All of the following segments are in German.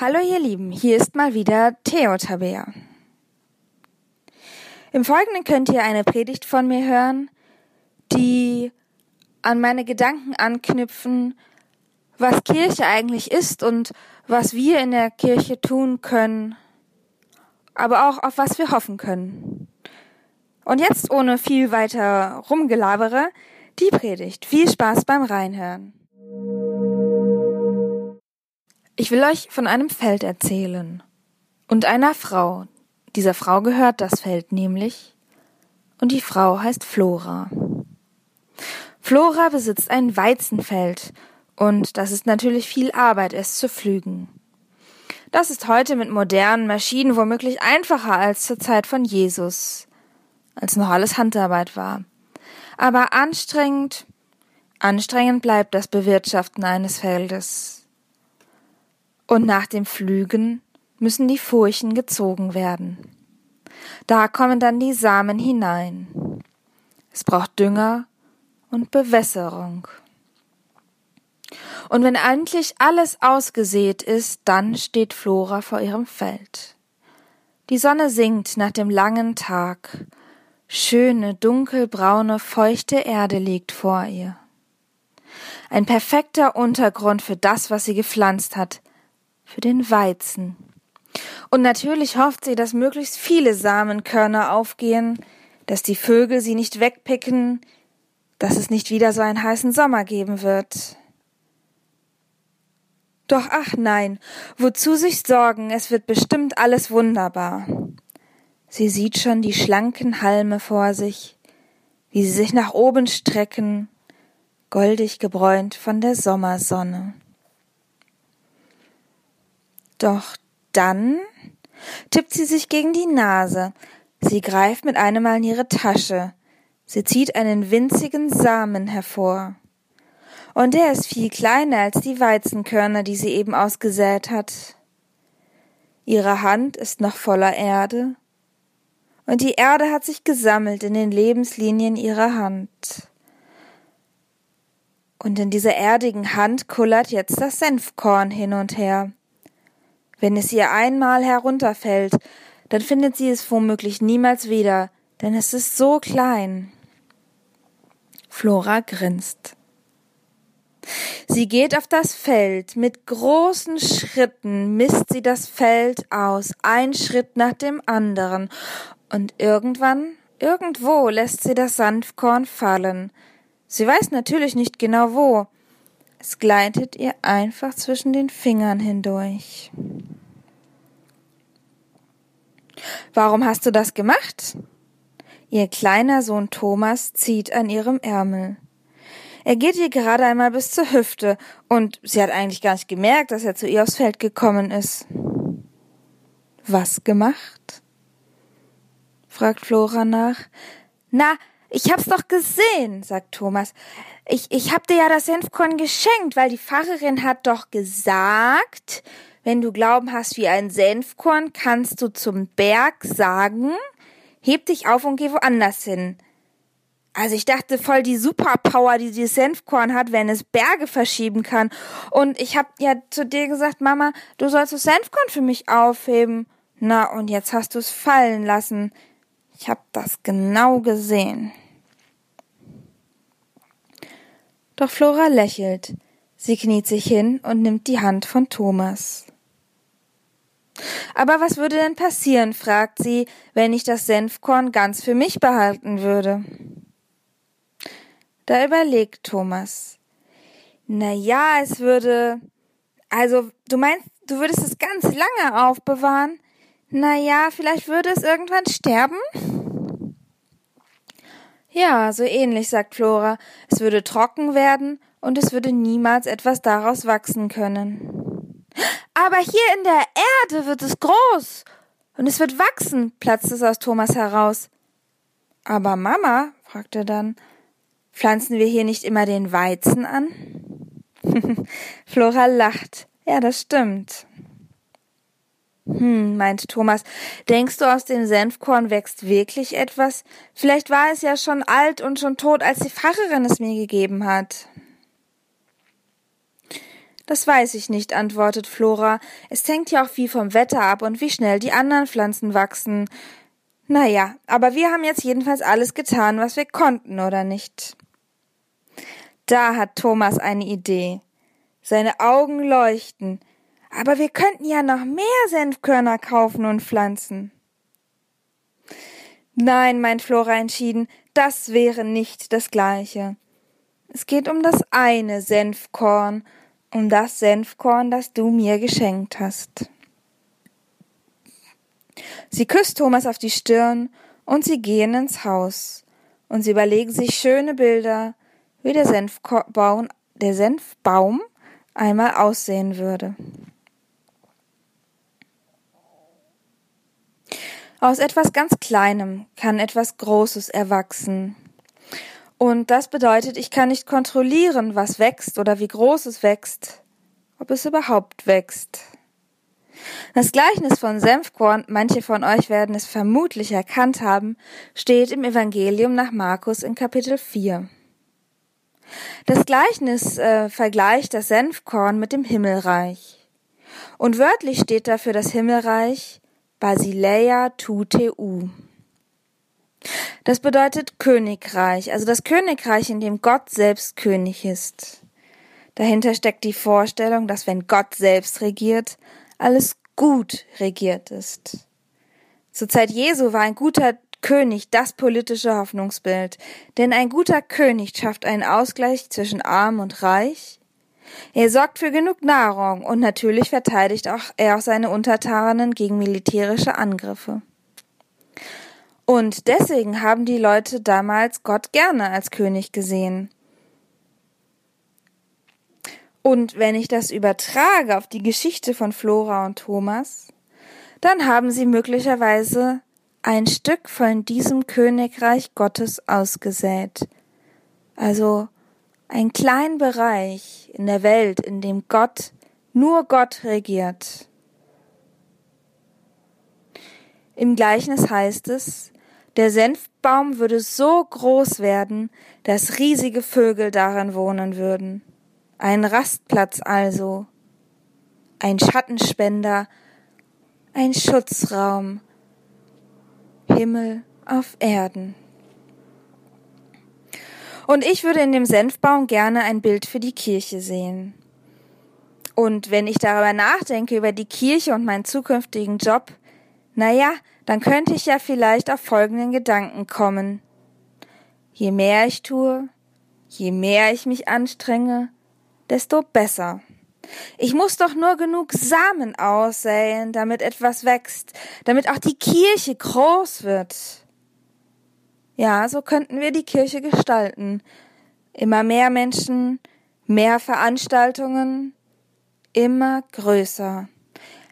Hallo ihr Lieben, hier ist mal wieder Theo Tabea. Im Folgenden könnt ihr eine Predigt von mir hören, die an meine Gedanken anknüpfen, was Kirche eigentlich ist und was wir in der Kirche tun können, aber auch auf was wir hoffen können. Und jetzt ohne viel weiter rumgelabere, die Predigt. Viel Spaß beim Reinhören. Ich will euch von einem Feld erzählen und einer Frau. Dieser Frau gehört das Feld nämlich, und die Frau heißt Flora. Flora besitzt ein Weizenfeld, und das ist natürlich viel Arbeit, es zu pflügen. Das ist heute mit modernen Maschinen womöglich einfacher als zur Zeit von Jesus, als noch alles Handarbeit war. Aber anstrengend, anstrengend bleibt das Bewirtschaften eines Feldes. Und nach dem Pflügen müssen die Furchen gezogen werden. Da kommen dann die Samen hinein. Es braucht Dünger und Bewässerung. Und wenn endlich alles ausgesät ist, dann steht Flora vor ihrem Feld. Die Sonne sinkt nach dem langen Tag. Schöne, dunkelbraune, feuchte Erde liegt vor ihr. Ein perfekter Untergrund für das, was sie gepflanzt hat, für den Weizen. Und natürlich hofft sie, dass möglichst viele Samenkörner aufgehen, dass die Vögel sie nicht wegpicken, dass es nicht wieder so einen heißen Sommer geben wird. Doch ach nein, wozu sich sorgen, es wird bestimmt alles wunderbar. Sie sieht schon die schlanken Halme vor sich, wie sie sich nach oben strecken, goldig gebräunt von der Sommersonne. Doch dann tippt sie sich gegen die Nase. Sie greift mit einem Mal in ihre Tasche. Sie zieht einen winzigen Samen hervor. Und der ist viel kleiner als die Weizenkörner, die sie eben ausgesät hat. Ihre Hand ist noch voller Erde, und die Erde hat sich gesammelt in den Lebenslinien ihrer Hand. Und in dieser erdigen Hand kullert jetzt das Senfkorn hin und her. Wenn es ihr einmal herunterfällt, dann findet sie es womöglich niemals wieder, denn es ist so klein. Flora grinst. Sie geht auf das Feld, mit großen Schritten misst sie das Feld aus, ein Schritt nach dem anderen, und irgendwann, irgendwo lässt sie das Sanftkorn fallen. Sie weiß natürlich nicht genau wo, es gleitet ihr einfach zwischen den Fingern hindurch. Warum hast du das gemacht? Ihr kleiner Sohn Thomas zieht an ihrem Ärmel. Er geht ihr gerade einmal bis zur Hüfte, und sie hat eigentlich gar nicht gemerkt, dass er zu ihr aufs Feld gekommen ist. Was gemacht? fragt Flora nach. Na, ich hab's doch gesehen, sagt Thomas. Ich, ich hab dir ja das Senfkorn geschenkt, weil die Pfarrerin hat doch gesagt, wenn du Glauben hast wie ein Senfkorn, kannst du zum Berg sagen, heb dich auf und geh woanders hin. Also ich dachte voll die Superpower, die dieses Senfkorn hat, wenn es Berge verschieben kann. Und ich hab ja zu dir gesagt, Mama, du sollst das Senfkorn für mich aufheben. Na, und jetzt hast du es fallen lassen. Ich hab das genau gesehen. Doch Flora lächelt. Sie kniet sich hin und nimmt die Hand von Thomas. Aber was würde denn passieren, fragt sie, wenn ich das Senfkorn ganz für mich behalten würde? Da überlegt Thomas. Na ja, es würde, also, du meinst, du würdest es ganz lange aufbewahren? Na ja, vielleicht würde es irgendwann sterben? Ja, so ähnlich, sagt Flora. Es würde trocken werden und es würde niemals etwas daraus wachsen können. Aber hier in der Erde wird es groß und es wird wachsen, platzt es aus Thomas heraus. Aber Mama, fragt er dann, pflanzen wir hier nicht immer den Weizen an? Flora lacht. Ja, das stimmt. Hm, meint Thomas, denkst du, aus dem Senfkorn wächst wirklich etwas? Vielleicht war es ja schon alt und schon tot, als die Pfarrerin es mir gegeben hat. Das weiß ich nicht, antwortet Flora. Es hängt ja auch viel vom Wetter ab und wie schnell die anderen Pflanzen wachsen. Na ja, aber wir haben jetzt jedenfalls alles getan, was wir konnten, oder nicht? Da hat Thomas eine Idee. Seine Augen leuchten. Aber wir könnten ja noch mehr Senfkörner kaufen und pflanzen. Nein, meint Flora entschieden, das wäre nicht das Gleiche. Es geht um das eine Senfkorn, um das Senfkorn, das du mir geschenkt hast. Sie küsst Thomas auf die Stirn und sie gehen ins Haus und sie überlegen sich schöne Bilder, wie der Senfbaum, der Senfbaum einmal aussehen würde. Aus etwas ganz Kleinem kann etwas Großes erwachsen. Und das bedeutet, ich kann nicht kontrollieren, was wächst oder wie groß es wächst, ob es überhaupt wächst. Das Gleichnis von Senfkorn, manche von euch werden es vermutlich erkannt haben, steht im Evangelium nach Markus in Kapitel 4. Das Gleichnis äh, vergleicht das Senfkorn mit dem Himmelreich. Und wörtlich steht da für das Himmelreich Basileia tuteu. Das bedeutet Königreich, also das Königreich, in dem Gott selbst König ist. Dahinter steckt die Vorstellung, dass wenn Gott selbst regiert, alles gut regiert ist. Zur Zeit Jesu war ein guter König das politische Hoffnungsbild, denn ein guter König schafft einen Ausgleich zwischen arm und reich. Er sorgt für genug Nahrung und natürlich verteidigt auch er auch seine Untertanen gegen militärische Angriffe. Und deswegen haben die Leute damals Gott gerne als König gesehen. Und wenn ich das übertrage auf die Geschichte von Flora und Thomas, dann haben sie möglicherweise ein Stück von diesem Königreich Gottes ausgesät. Also ein kleinen Bereich in der Welt, in dem Gott, nur Gott regiert. Im Gleichnis heißt es, der Senfbaum würde so groß werden, dass riesige Vögel darin wohnen würden. Ein Rastplatz also, ein Schattenspender, ein Schutzraum, Himmel auf Erden. Und ich würde in dem Senfbaum gerne ein Bild für die Kirche sehen. Und wenn ich darüber nachdenke, über die Kirche und meinen zukünftigen Job, na ja, dann könnte ich ja vielleicht auf folgenden Gedanken kommen. Je mehr ich tue, je mehr ich mich anstrenge, desto besser. Ich muss doch nur genug Samen aussäen, damit etwas wächst, damit auch die Kirche groß wird. Ja, so könnten wir die Kirche gestalten. Immer mehr Menschen, mehr Veranstaltungen, immer größer.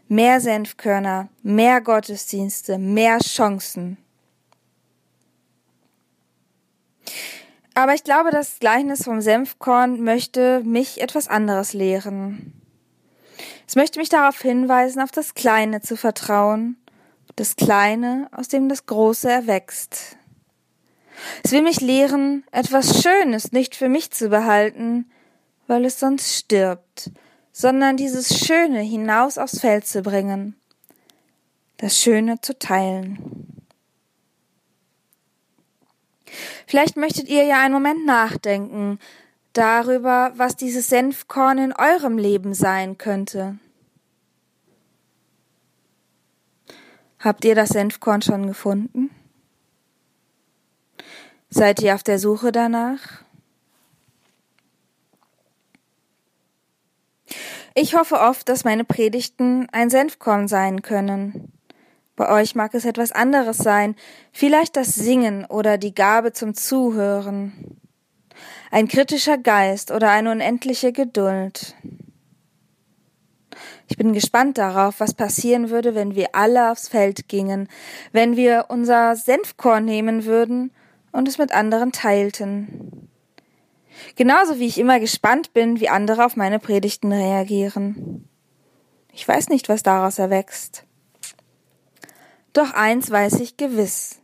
Mehr Senfkörner, mehr Gottesdienste, mehr Chancen. Aber ich glaube, das Gleichnis vom Senfkorn möchte mich etwas anderes lehren. Es möchte mich darauf hinweisen, auf das Kleine zu vertrauen, das Kleine, aus dem das Große erwächst. Es will mich lehren, etwas Schönes nicht für mich zu behalten, weil es sonst stirbt, sondern dieses Schöne hinaus aufs Feld zu bringen, das Schöne zu teilen. Vielleicht möchtet ihr ja einen Moment nachdenken darüber, was dieses Senfkorn in eurem Leben sein könnte. Habt ihr das Senfkorn schon gefunden? Seid ihr auf der Suche danach? Ich hoffe oft, dass meine Predigten ein Senfkorn sein können. Bei euch mag es etwas anderes sein, vielleicht das Singen oder die Gabe zum Zuhören, ein kritischer Geist oder eine unendliche Geduld. Ich bin gespannt darauf, was passieren würde, wenn wir alle aufs Feld gingen, wenn wir unser Senfkorn nehmen würden und es mit anderen teilten. Genauso wie ich immer gespannt bin, wie andere auf meine Predigten reagieren. Ich weiß nicht, was daraus erwächst. Doch eins weiß ich gewiss.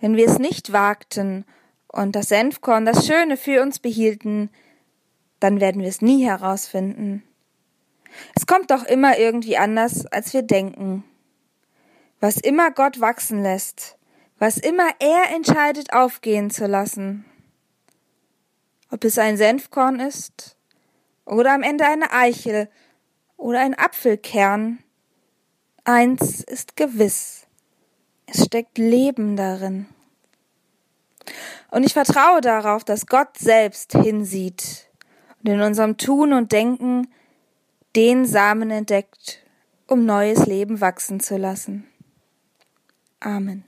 Wenn wir es nicht wagten und das Senfkorn das Schöne für uns behielten, dann werden wir es nie herausfinden. Es kommt doch immer irgendwie anders, als wir denken. Was immer Gott wachsen lässt, was immer er entscheidet aufgehen zu lassen. Ob es ein Senfkorn ist oder am Ende eine Eichel oder ein Apfelkern. Eins ist gewiss. Es steckt Leben darin. Und ich vertraue darauf, dass Gott selbst hinsieht und in unserem Tun und Denken den Samen entdeckt, um neues Leben wachsen zu lassen. Amen.